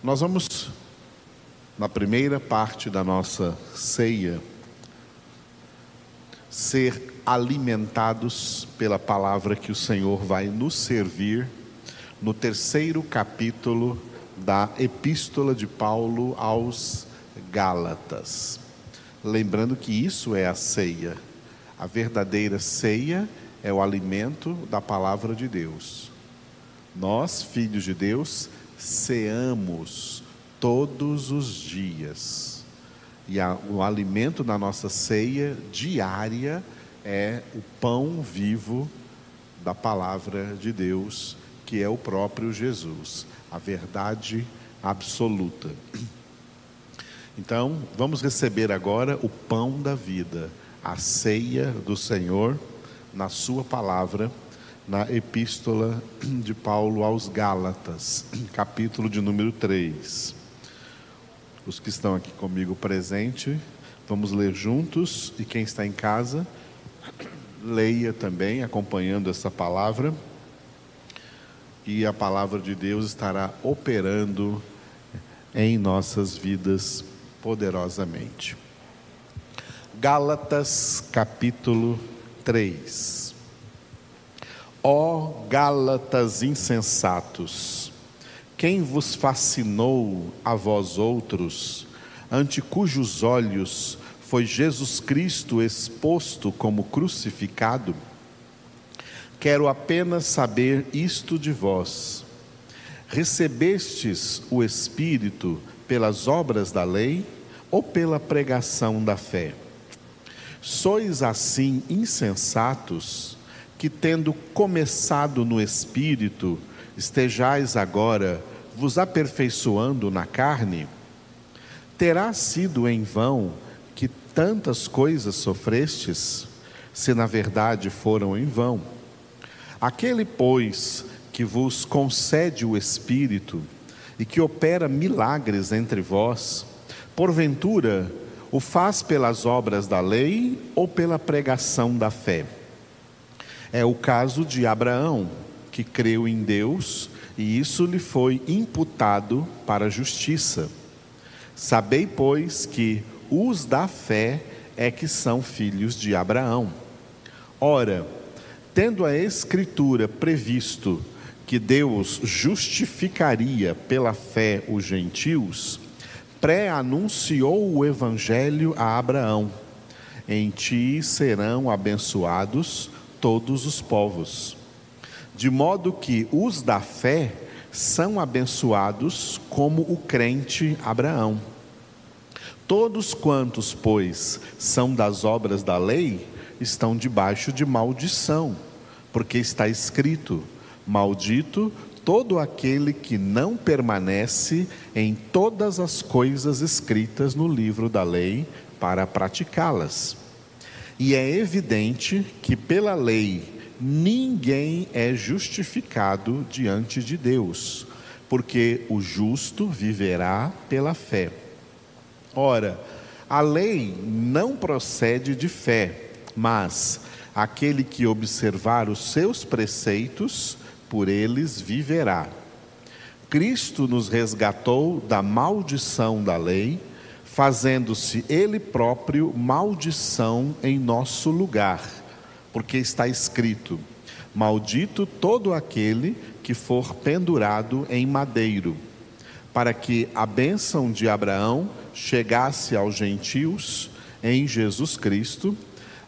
Nós vamos, na primeira parte da nossa ceia, ser alimentados pela palavra que o Senhor vai nos servir no terceiro capítulo da Epístola de Paulo aos Gálatas. Lembrando que isso é a ceia. A verdadeira ceia é o alimento da palavra de Deus. Nós, filhos de Deus, ceamos todos os dias. E a, o alimento da nossa ceia diária é o pão vivo da palavra de Deus, que é o próprio Jesus, a verdade absoluta. Então, vamos receber agora o pão da vida, a ceia do Senhor, na Sua palavra, na Epístola de Paulo aos Gálatas, capítulo de número 3. Os que estão aqui comigo presente, vamos ler juntos, e quem está em casa, leia também, acompanhando essa palavra, e a palavra de Deus estará operando em nossas vidas poderosamente. Gálatas capítulo 3. Ó Gálatas insensatos, quem vos fascinou a vós outros, ante cujos olhos foi Jesus Cristo exposto como crucificado? Quero apenas saber isto de vós. Recebestes o Espírito pelas obras da lei ou pela pregação da fé? Sois assim insensatos que, tendo começado no espírito, estejais agora vos aperfeiçoando na carne? Terá sido em vão que tantas coisas sofrestes, se na verdade foram em vão? Aquele, pois, que vos concede o Espírito, e que opera milagres entre vós, porventura o faz pelas obras da lei ou pela pregação da fé? É o caso de Abraão, que creu em Deus e isso lhe foi imputado para justiça. Sabei, pois, que os da fé é que são filhos de Abraão. Ora, tendo a Escritura previsto que Deus justificaria pela fé os gentios, pré-anunciou o evangelho a Abraão: Em ti serão abençoados todos os povos. De modo que os da fé são abençoados como o crente Abraão. Todos quantos, pois, são das obras da lei, estão debaixo de maldição, porque está escrito: Maldito todo aquele que não permanece em todas as coisas escritas no livro da lei para praticá-las. E é evidente que pela lei ninguém é justificado diante de Deus, porque o justo viverá pela fé. Ora, a lei não procede de fé, mas aquele que observar os seus preceitos, por eles viverá. Cristo nos resgatou da maldição da lei, fazendo-se Ele próprio maldição em nosso lugar, porque está escrito: Maldito todo aquele que for pendurado em madeiro, para que a bênção de Abraão chegasse aos gentios em Jesus Cristo,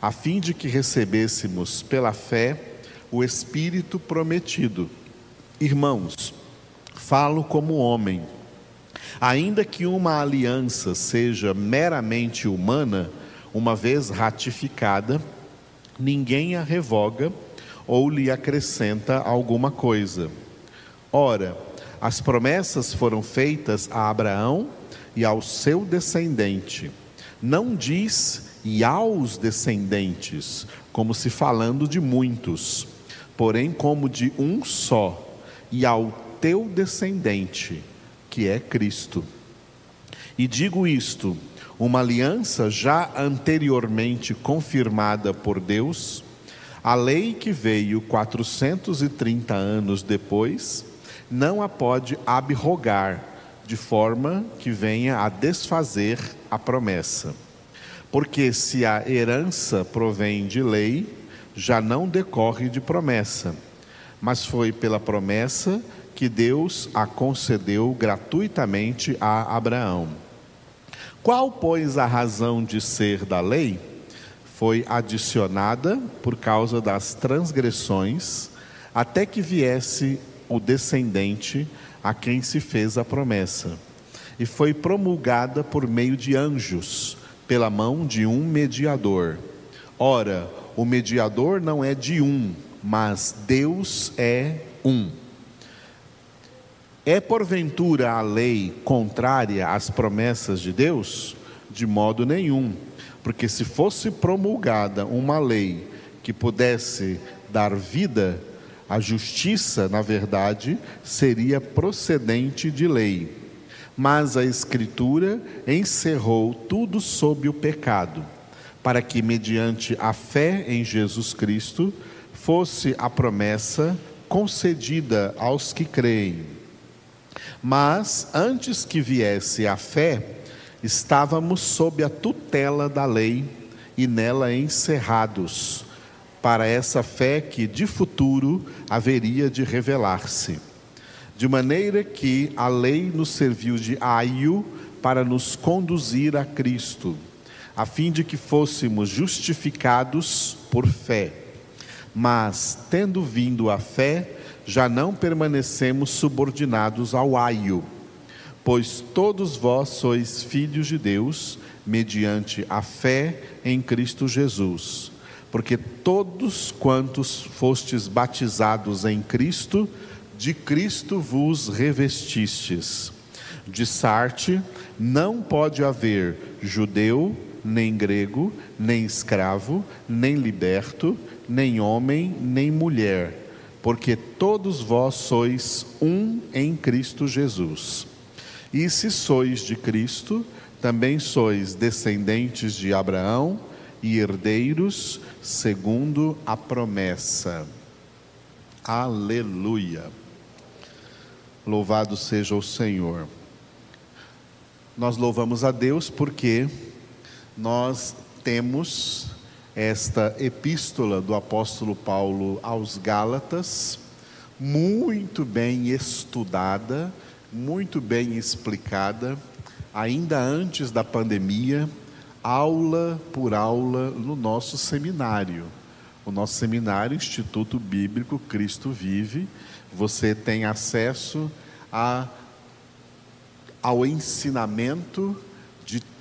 a fim de que recebêssemos pela fé o Espírito prometido. Irmãos, falo como homem. Ainda que uma aliança seja meramente humana, uma vez ratificada, ninguém a revoga ou lhe acrescenta alguma coisa. Ora, as promessas foram feitas a Abraão e ao seu descendente. Não diz e aos descendentes, como se falando de muitos porém como de um só, e ao teu descendente, que é Cristo. E digo isto, uma aliança já anteriormente confirmada por Deus, a lei que veio 430 anos depois, não a pode abrogar, de forma que venha a desfazer a promessa. Porque se a herança provém de lei, já não decorre de promessa, mas foi pela promessa que Deus a concedeu gratuitamente a Abraão. Qual, pois, a razão de ser da lei? Foi adicionada por causa das transgressões, até que viesse o descendente a quem se fez a promessa. E foi promulgada por meio de anjos, pela mão de um mediador. Ora, o mediador não é de um, mas Deus é um. É porventura a lei contrária às promessas de Deus? De modo nenhum, porque se fosse promulgada uma lei que pudesse dar vida, a justiça, na verdade, seria procedente de lei. Mas a Escritura encerrou tudo sob o pecado, para que, mediante a fé em Jesus Cristo, fosse a promessa concedida aos que creem. Mas, antes que viesse a fé, estávamos sob a tutela da lei e nela encerrados para essa fé que de futuro haveria de revelar-se. De maneira que a lei nos serviu de aio para nos conduzir a Cristo, a fim de que fôssemos justificados por fé. Mas, tendo vindo a fé, já não permanecemos subordinados ao aio, pois todos vós sois filhos de Deus, mediante a fé em Cristo Jesus. Porque todos quantos fostes batizados em Cristo, de Cristo vos revestistes. De Sarte, não pode haver judeu, nem grego, nem escravo, nem liberto, nem homem, nem mulher, porque todos vós sois um em Cristo Jesus. E se sois de Cristo, também sois descendentes de Abraão e herdeiros segundo a promessa. Aleluia. Louvado seja o Senhor. Nós louvamos a Deus porque nós temos esta epístola do apóstolo Paulo aos Gálatas, muito bem estudada, muito bem explicada, ainda antes da pandemia aula por aula no nosso seminário. O nosso seminário, Instituto Bíblico Cristo Vive, você tem acesso a, ao ensinamento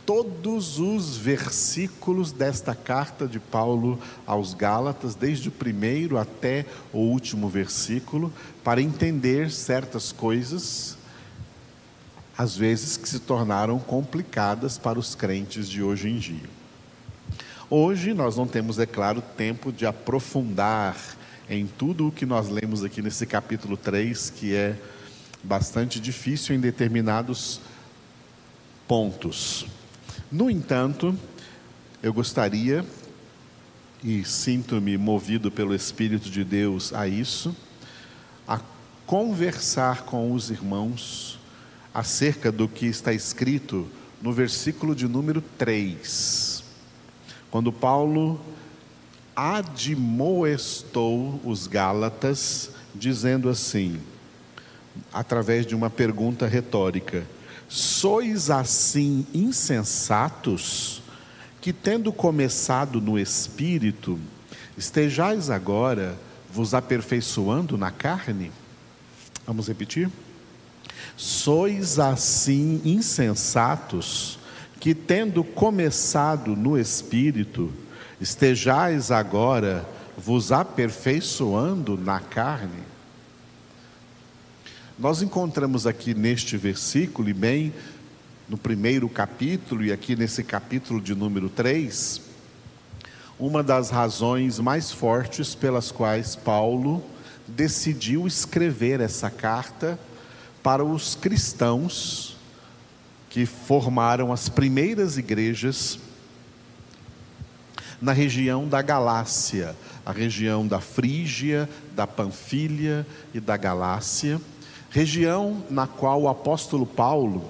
todos os versículos desta carta de Paulo aos Gálatas, desde o primeiro até o último versículo, para entender certas coisas às vezes que se tornaram complicadas para os crentes de hoje em dia. Hoje nós não temos, é claro, tempo de aprofundar em tudo o que nós lemos aqui nesse capítulo 3, que é bastante difícil em determinados pontos. No entanto, eu gostaria, e sinto-me movido pelo Espírito de Deus a isso, a conversar com os irmãos acerca do que está escrito no versículo de número 3, quando Paulo admoestou os Gálatas, dizendo assim, através de uma pergunta retórica: Sois assim insensatos, que tendo começado no espírito, estejais agora vos aperfeiçoando na carne? Vamos repetir? Sois assim insensatos, que tendo começado no espírito, estejais agora vos aperfeiçoando na carne? Nós encontramos aqui neste versículo, e bem no primeiro capítulo, e aqui nesse capítulo de número 3, uma das razões mais fortes pelas quais Paulo decidiu escrever essa carta para os cristãos que formaram as primeiras igrejas na região da Galácia, a região da Frígia, da Panfilha e da Galácia, região na qual o apóstolo Paulo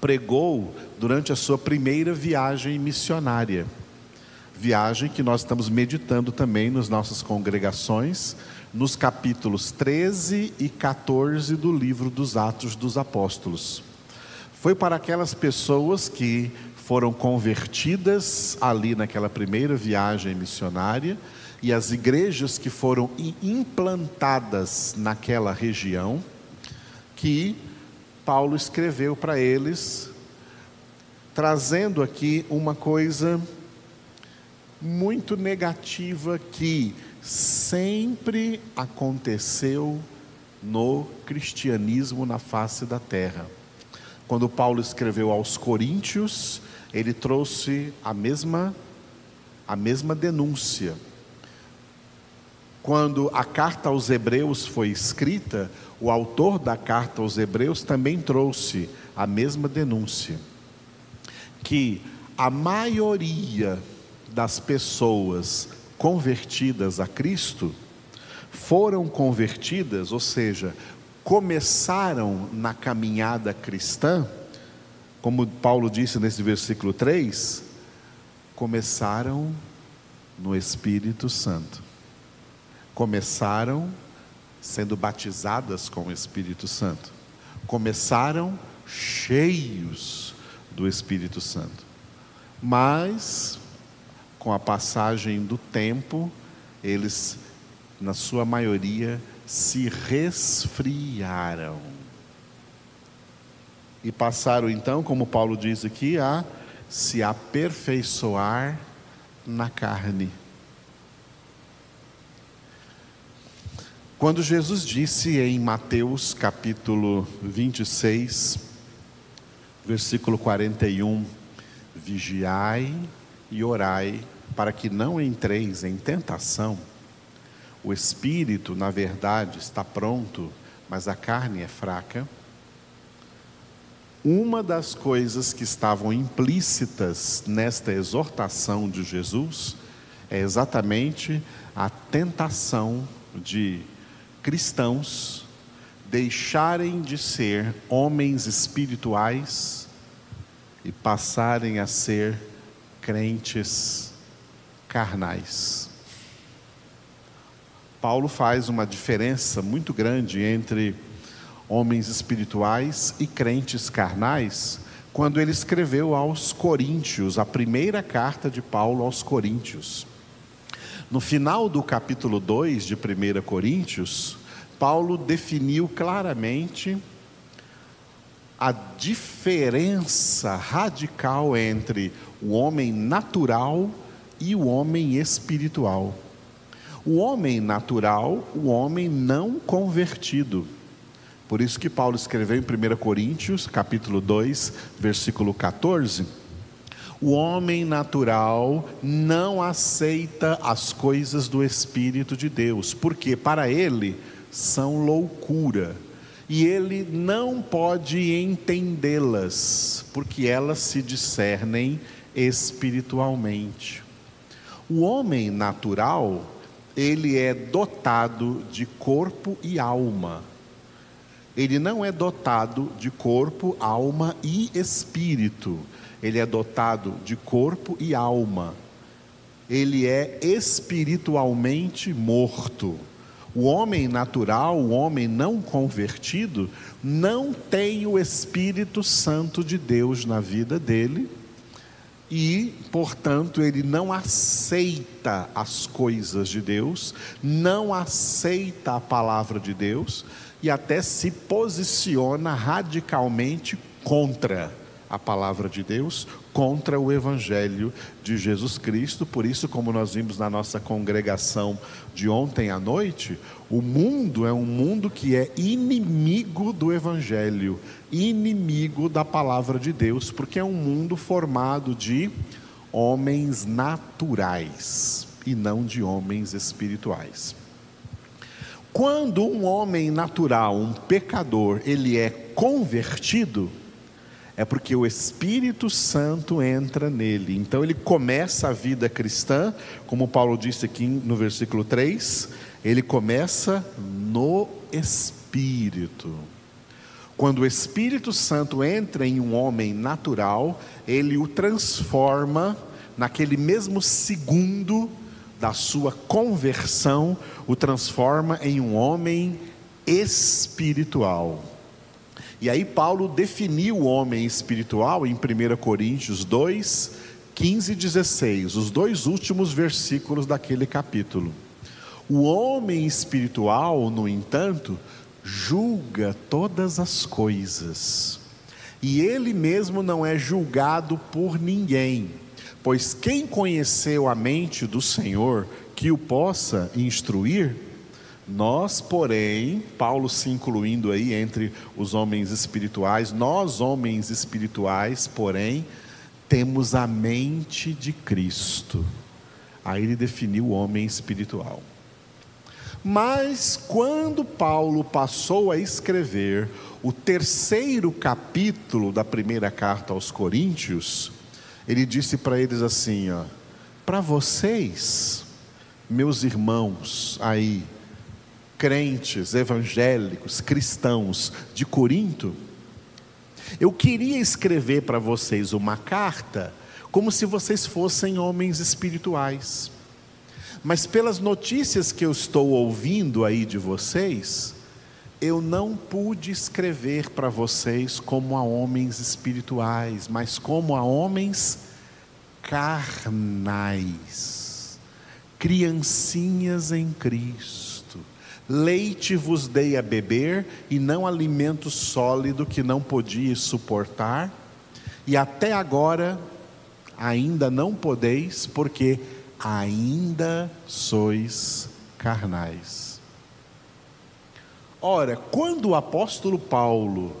pregou durante a sua primeira viagem missionária. Viagem que nós estamos meditando também nas nossas congregações, nos capítulos 13 e 14 do livro dos Atos dos Apóstolos. Foi para aquelas pessoas que foram convertidas ali naquela primeira viagem missionária e as igrejas que foram implantadas naquela região que Paulo escreveu para eles, trazendo aqui uma coisa muito negativa que sempre aconteceu no cristianismo na face da terra. Quando Paulo escreveu aos Coríntios, ele trouxe a mesma a mesma denúncia. Quando a carta aos Hebreus foi escrita, o autor da carta aos Hebreus também trouxe a mesma denúncia, que a maioria das pessoas convertidas a Cristo foram convertidas, ou seja, começaram na caminhada cristã, como Paulo disse nesse versículo 3, começaram no Espírito Santo. Começaram sendo batizadas com o Espírito Santo. Começaram cheios do Espírito Santo. Mas, com a passagem do tempo, eles, na sua maioria, se resfriaram. E passaram então, como Paulo diz aqui, a se aperfeiçoar na carne. Quando Jesus disse em Mateus capítulo 26, versículo 41, vigiai e orai para que não entreis em tentação. O espírito, na verdade, está pronto, mas a carne é fraca. Uma das coisas que estavam implícitas nesta exortação de Jesus é exatamente a tentação de cristãos deixarem de ser homens espirituais e passarem a ser crentes carnais. Paulo faz uma diferença muito grande entre homens espirituais e crentes carnais, quando ele escreveu aos Coríntios, a primeira carta de Paulo aos Coríntios. No final do capítulo 2 de 1 Coríntios, Paulo definiu claramente a diferença radical entre o homem natural e o homem espiritual. O homem natural, o homem não convertido. Por isso que Paulo escreveu em 1 Coríntios, capítulo 2, versículo 14, o homem natural não aceita as coisas do Espírito de Deus, porque para ele são loucura, e ele não pode entendê-las, porque elas se discernem espiritualmente. O homem natural, ele é dotado de corpo e alma. Ele não é dotado de corpo, alma e espírito ele é dotado de corpo e alma. Ele é espiritualmente morto. O homem natural, o homem não convertido, não tem o Espírito Santo de Deus na vida dele e, portanto, ele não aceita as coisas de Deus, não aceita a palavra de Deus e até se posiciona radicalmente contra a palavra de Deus contra o evangelho de Jesus Cristo. Por isso, como nós vimos na nossa congregação de ontem à noite, o mundo é um mundo que é inimigo do evangelho, inimigo da palavra de Deus, porque é um mundo formado de homens naturais e não de homens espirituais. Quando um homem natural, um pecador, ele é convertido, é porque o Espírito Santo entra nele. Então ele começa a vida cristã, como Paulo disse aqui no versículo 3, ele começa no Espírito. Quando o Espírito Santo entra em um homem natural, ele o transforma naquele mesmo segundo da sua conversão, o transforma em um homem espiritual. E aí Paulo definiu o homem espiritual em 1 Coríntios 2, 15 e 16, os dois últimos versículos daquele capítulo. O homem espiritual, no entanto, julga todas as coisas, e ele mesmo não é julgado por ninguém, pois quem conheceu a mente do Senhor que o possa instruir, nós, porém, Paulo se incluindo aí entre os homens espirituais, nós, homens espirituais, porém, temos a mente de Cristo. Aí ele definiu o homem espiritual. Mas quando Paulo passou a escrever o terceiro capítulo da primeira carta aos Coríntios, ele disse para eles assim: ó, para vocês, meus irmãos aí, crentes, evangélicos, cristãos de Corinto, eu queria escrever para vocês uma carta como se vocês fossem homens espirituais. Mas pelas notícias que eu estou ouvindo aí de vocês, eu não pude escrever para vocês como a homens espirituais, mas como a homens carnais, criancinhas em Cristo Leite vos dei a beber, e não alimento sólido que não podia suportar, e até agora ainda não podeis, porque ainda sois carnais. Ora, quando o apóstolo Paulo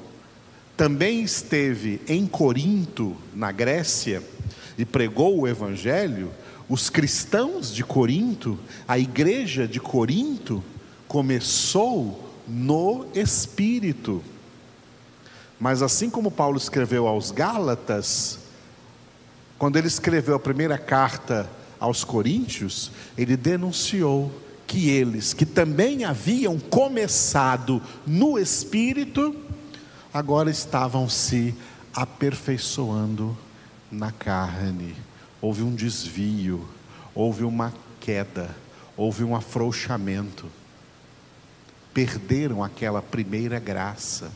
também esteve em Corinto, na Grécia, e pregou o Evangelho, os cristãos de Corinto, a igreja de Corinto, começou no Espírito. Mas assim como Paulo escreveu aos Gálatas, quando ele escreveu a primeira carta aos Coríntios, ele denunciou que eles, que também haviam começado no Espírito, agora estavam se aperfeiçoando na carne. Houve um desvio, houve uma queda, houve um afrouxamento perderam aquela primeira graça.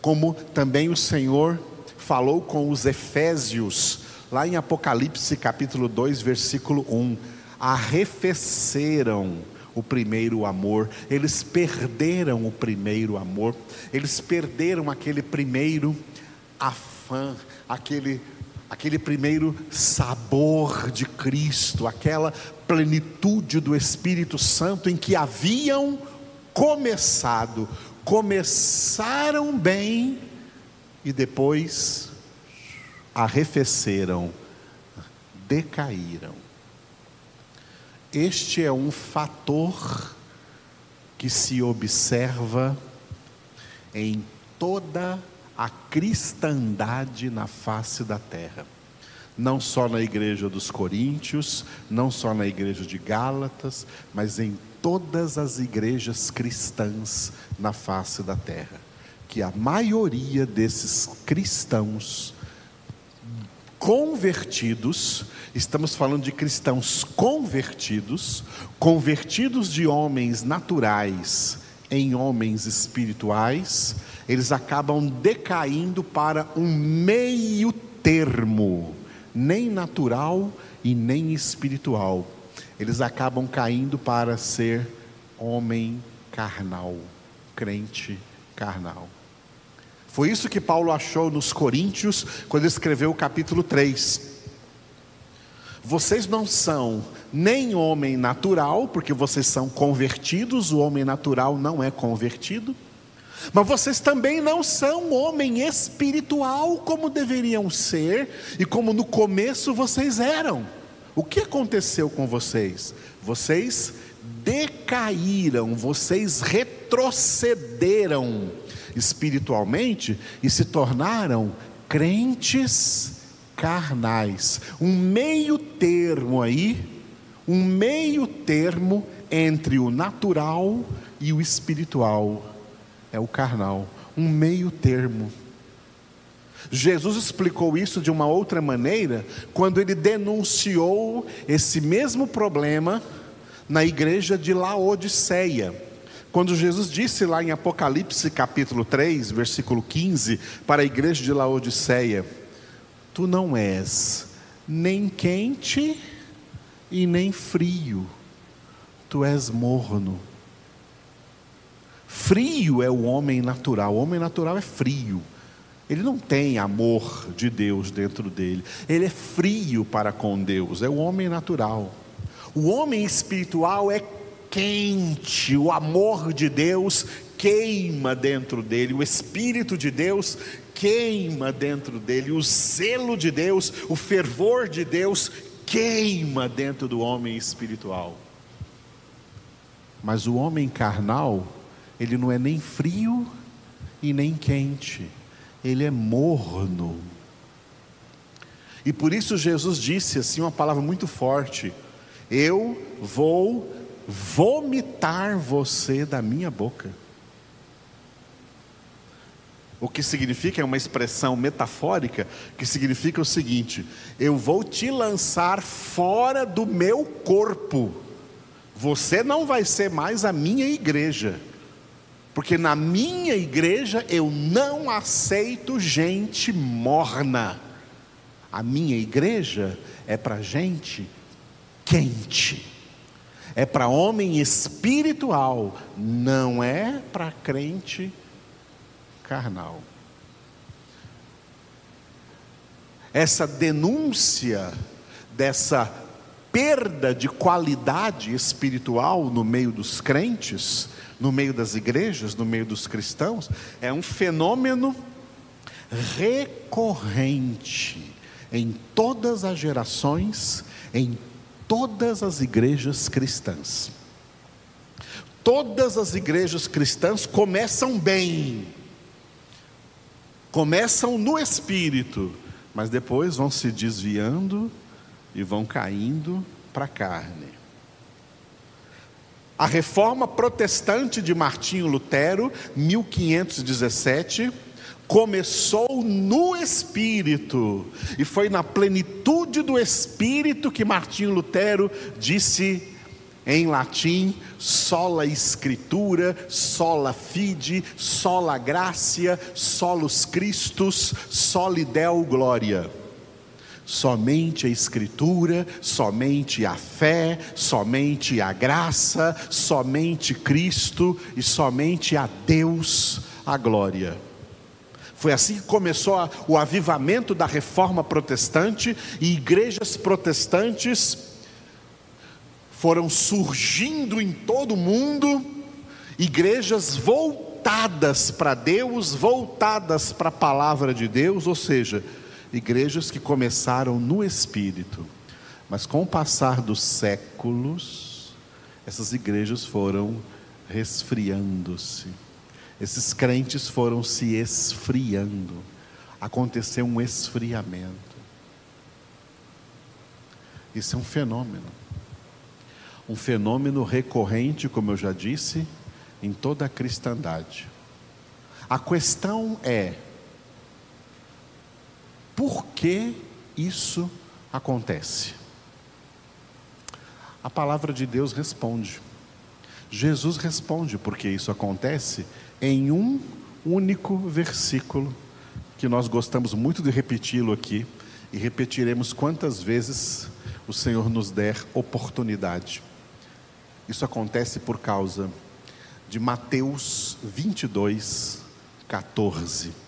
Como também o Senhor falou com os Efésios, lá em Apocalipse capítulo 2, versículo 1: arrefeceram o primeiro amor, eles perderam o primeiro amor, eles perderam aquele primeiro afã, aquele aquele primeiro sabor de Cristo, aquela plenitude do Espírito Santo em que haviam começado, começaram bem e depois arrefeceram, decaíram. Este é um fator que se observa em toda a cristandade na face da terra. Não só na igreja dos Coríntios, não só na igreja de Gálatas, mas em todas as igrejas cristãs na face da terra, que a maioria desses cristãos convertidos, estamos falando de cristãos convertidos, convertidos de homens naturais em homens espirituais, eles acabam decaindo para um meio termo, nem natural e nem espiritual eles acabam caindo para ser homem carnal, crente carnal. Foi isso que Paulo achou nos Coríntios, quando escreveu o capítulo 3. Vocês não são nem homem natural, porque vocês são convertidos, o homem natural não é convertido, mas vocês também não são homem espiritual como deveriam ser e como no começo vocês eram. O que aconteceu com vocês? Vocês decaíram, vocês retrocederam espiritualmente e se tornaram crentes carnais. Um meio termo aí, um meio termo entre o natural e o espiritual. é o carnal, um meio termo. Jesus explicou isso de uma outra maneira quando ele denunciou esse mesmo problema na igreja de Laodiceia. Quando Jesus disse lá em Apocalipse capítulo 3, versículo 15, para a igreja de Laodiceia: Tu não és nem quente e nem frio, tu és morno. Frio é o homem natural, o homem natural é frio. Ele não tem amor de Deus dentro dele. Ele é frio para com Deus, é o homem natural. O homem espiritual é quente, o amor de Deus queima dentro dele, o Espírito de Deus queima dentro dele, o zelo de Deus, o fervor de Deus queima dentro do homem espiritual. Mas o homem carnal, ele não é nem frio e nem quente ele é morno. E por isso Jesus disse assim uma palavra muito forte: Eu vou vomitar você da minha boca. O que significa é uma expressão metafórica que significa o seguinte: eu vou te lançar fora do meu corpo. Você não vai ser mais a minha igreja. Porque na minha igreja eu não aceito gente morna. A minha igreja é para gente quente. É para homem espiritual, não é para crente carnal. Essa denúncia dessa perda de qualidade espiritual no meio dos crentes no meio das igrejas, no meio dos cristãos, é um fenômeno recorrente em todas as gerações, em todas as igrejas cristãs. Todas as igrejas cristãs começam bem, começam no espírito, mas depois vão se desviando e vão caindo para a carne. A reforma protestante de Martinho Lutero, 1517, começou no Espírito, e foi na plenitude do Espírito que Martinho Lutero disse em latim, sola Escritura, sola fide, sola gracia, solus Christus, soli Deo gloria. Somente a Escritura, somente a fé, somente a graça, somente Cristo e somente a Deus a glória. Foi assim que começou o avivamento da reforma protestante e igrejas protestantes foram surgindo em todo o mundo, igrejas voltadas para Deus, voltadas para a palavra de Deus, ou seja, igrejas que começaram no espírito, mas com o passar dos séculos, essas igrejas foram resfriando-se. Esses crentes foram se esfriando. Aconteceu um esfriamento. Isso é um fenômeno. Um fenômeno recorrente, como eu já disse, em toda a cristandade. A questão é: por que isso acontece? A palavra de Deus responde. Jesus responde porque isso acontece em um único versículo que nós gostamos muito de repeti-lo aqui e repetiremos quantas vezes o Senhor nos der oportunidade. Isso acontece por causa de Mateus 22, 14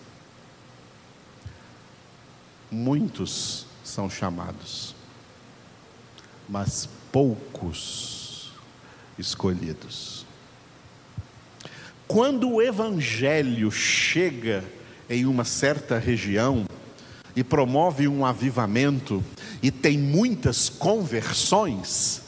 muitos são chamados, mas poucos escolhidos. Quando o Evangelho chega em uma certa região e promove um avivamento e tem muitas conversões,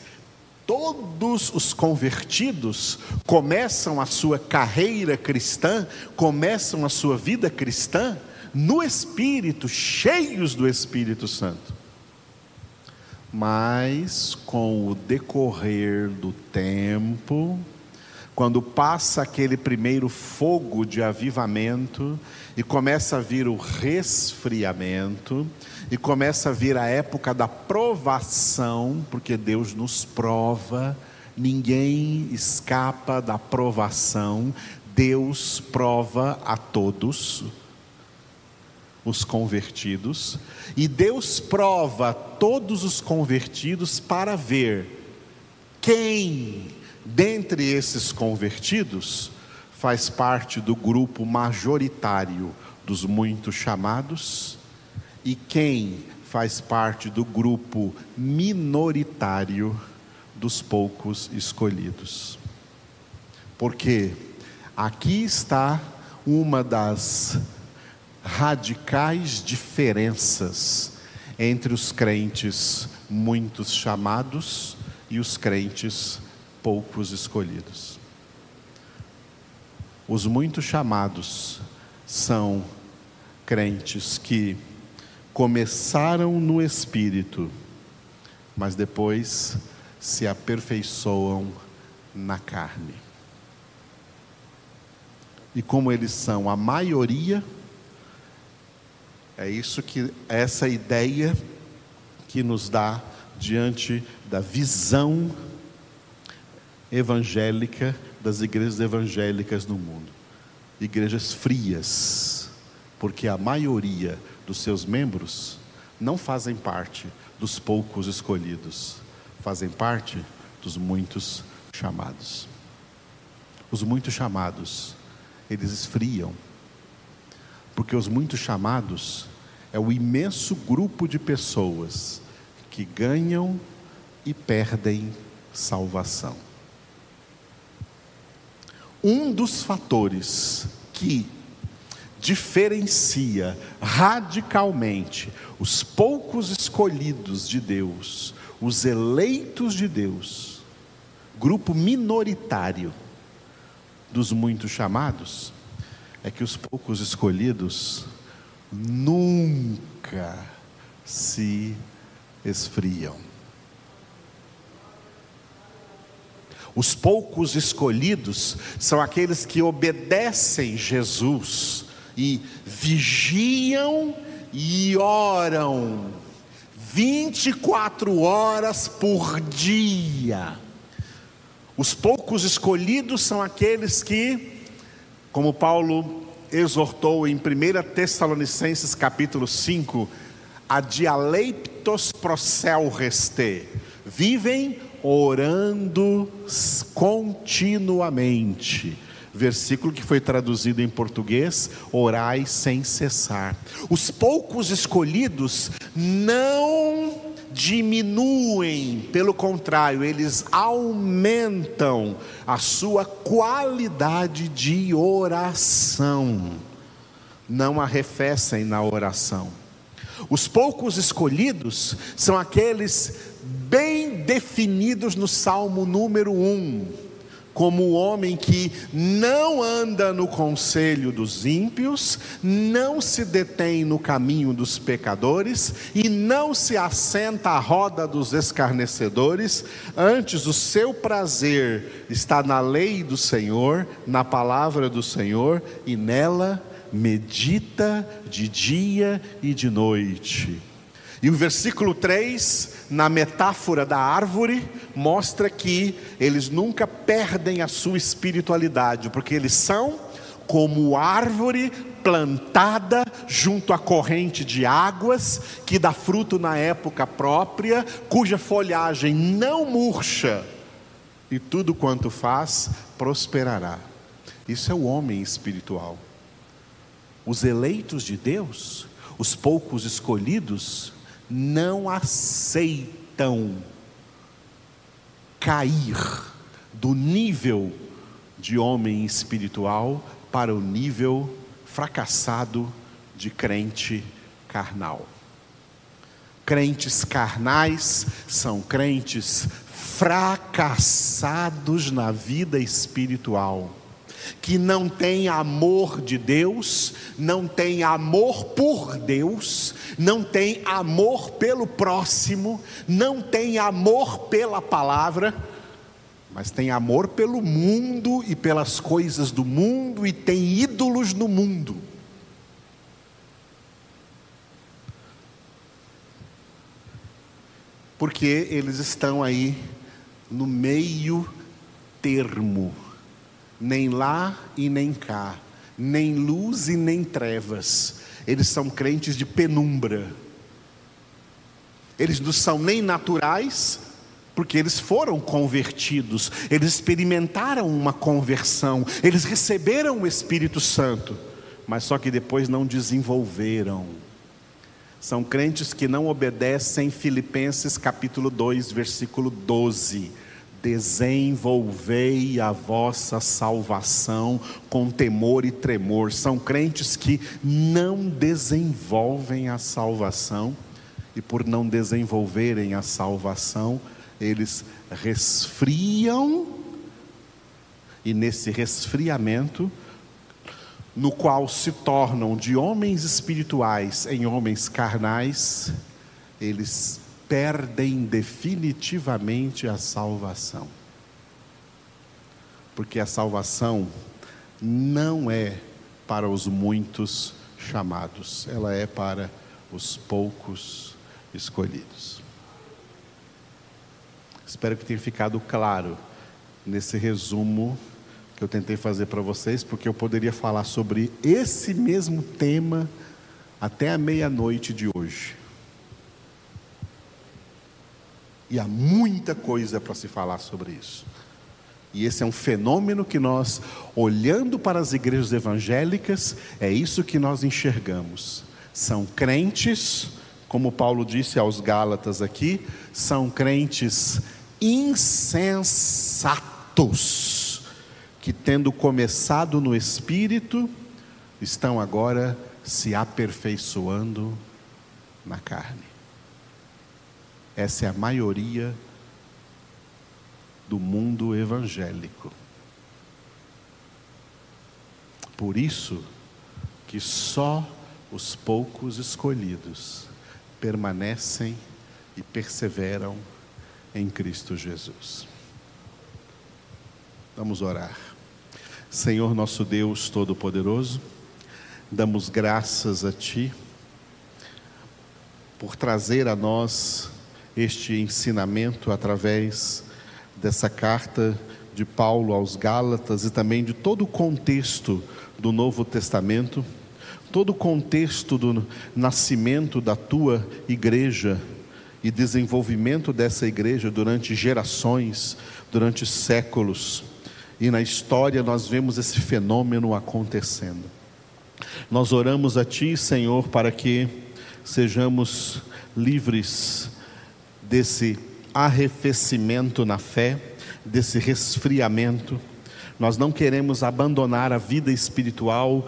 todos os convertidos começam a sua carreira cristã, começam a sua vida cristã no Espírito, cheios do Espírito Santo. Mas com o decorrer do tempo, quando passa aquele primeiro fogo de avivamento e começa a vir o resfriamento e começa a vir a época da provação, porque Deus nos prova, ninguém escapa da provação, Deus prova a todos os convertidos, e Deus prova todos os convertidos para ver quem dentre esses convertidos faz parte do grupo majoritário dos muitos chamados e quem faz parte do grupo minoritário dos poucos escolhidos. Porque aqui está uma das radicais diferenças entre os crentes muitos chamados e os crentes poucos escolhidos. Os muito chamados são crentes que começaram no espírito, mas depois se aperfeiçoam na carne. E como eles são a maioria, é isso que essa ideia que nos dá diante da visão evangélica das igrejas evangélicas no mundo. Igrejas frias, porque a maioria dos seus membros não fazem parte dos poucos escolhidos, fazem parte dos muitos chamados. Os muitos chamados, eles esfriam, porque os muitos chamados é o imenso grupo de pessoas que ganham e perdem salvação. Um dos fatores que diferencia radicalmente os poucos escolhidos de Deus, os eleitos de Deus, grupo minoritário dos muitos chamados, é que os poucos escolhidos nunca se esfriam. Os poucos escolhidos são aqueles que obedecem Jesus e vigiam e oram 24 horas por dia. Os poucos escolhidos são aqueles que, como Paulo exortou em 1 Tessalonicenses capítulo 5, a dialeitos procel reste, vivem orando continuamente. Versículo que foi traduzido em português: orai sem cessar. Os poucos escolhidos não diminuem, pelo contrário, eles aumentam a sua qualidade de oração, não arrefecem na oração. Os poucos escolhidos são aqueles bem definidos no Salmo número 1, como o homem que não anda no conselho dos ímpios, não se detém no caminho dos pecadores e não se assenta à roda dos escarnecedores, antes o seu prazer está na lei do Senhor, na palavra do Senhor, e nela medita de dia e de noite. E o versículo 3, na metáfora da árvore, mostra que eles nunca perdem a sua espiritualidade, porque eles são como árvore plantada junto à corrente de águas, que dá fruto na época própria, cuja folhagem não murcha, e tudo quanto faz prosperará. Isso é o homem espiritual. Os eleitos de Deus, os poucos escolhidos, não aceitam cair do nível de homem espiritual para o nível fracassado de crente carnal. Crentes carnais são crentes fracassados na vida espiritual que não tem amor de Deus, não tem amor por Deus, não tem amor pelo próximo, não tem amor pela palavra, mas tem amor pelo mundo e pelas coisas do mundo e tem ídolos no mundo. Porque eles estão aí no meio termo, nem lá e nem cá, nem luz e nem trevas. Eles são crentes de penumbra. Eles não são nem naturais, porque eles foram convertidos, eles experimentaram uma conversão, eles receberam o Espírito Santo, mas só que depois não desenvolveram. São crentes que não obedecem Filipenses capítulo 2, versículo 12. Desenvolvei a vossa salvação com temor e tremor. São crentes que não desenvolvem a salvação, e por não desenvolverem a salvação, eles resfriam, e nesse resfriamento, no qual se tornam de homens espirituais em homens carnais, eles perdem definitivamente a salvação. Porque a salvação não é para os muitos chamados, ela é para os poucos escolhidos. Espero que tenha ficado claro nesse resumo que eu tentei fazer para vocês, porque eu poderia falar sobre esse mesmo tema até a meia-noite de hoje. E há muita coisa para se falar sobre isso. E esse é um fenômeno que nós, olhando para as igrejas evangélicas, é isso que nós enxergamos. São crentes, como Paulo disse aos Gálatas aqui, são crentes insensatos, que tendo começado no espírito, estão agora se aperfeiçoando na carne. Essa é a maioria do mundo evangélico. Por isso que só os poucos escolhidos permanecem e perseveram em Cristo Jesus. Vamos orar. Senhor nosso Deus Todo-Poderoso, damos graças a Ti por trazer a nós este ensinamento através dessa carta de Paulo aos Gálatas e também de todo o contexto do Novo Testamento, todo o contexto do nascimento da tua igreja e desenvolvimento dessa igreja durante gerações, durante séculos. E na história nós vemos esse fenômeno acontecendo. Nós oramos a Ti, Senhor, para que sejamos livres desse arrefecimento na fé, desse resfriamento. Nós não queremos abandonar a vida espiritual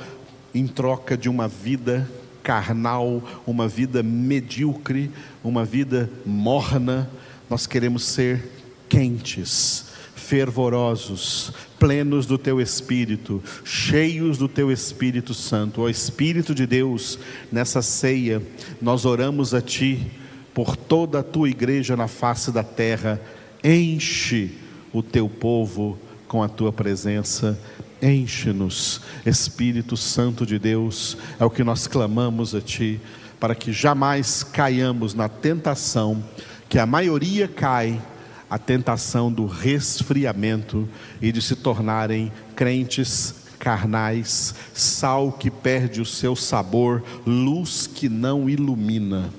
em troca de uma vida carnal, uma vida medíocre, uma vida morna. Nós queremos ser quentes, fervorosos, plenos do teu espírito, cheios do teu Espírito Santo. Ó Espírito de Deus, nessa ceia, nós oramos a ti por toda a tua igreja na face da terra. Enche o teu povo com a tua presença Enche-nos, Espírito Santo de Deus, é o que nós clamamos a Ti, para que jamais caiamos na tentação, que a maioria cai, a tentação do resfriamento e de se tornarem crentes carnais, sal que perde o seu sabor, luz que não ilumina.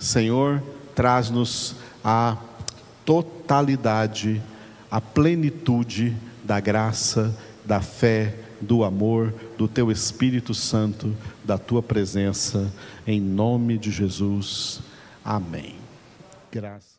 Senhor, traz-nos a totalidade, a plenitude da graça da fé, do amor, do teu Espírito Santo, da tua presença, em nome de Jesus. Amém. Graças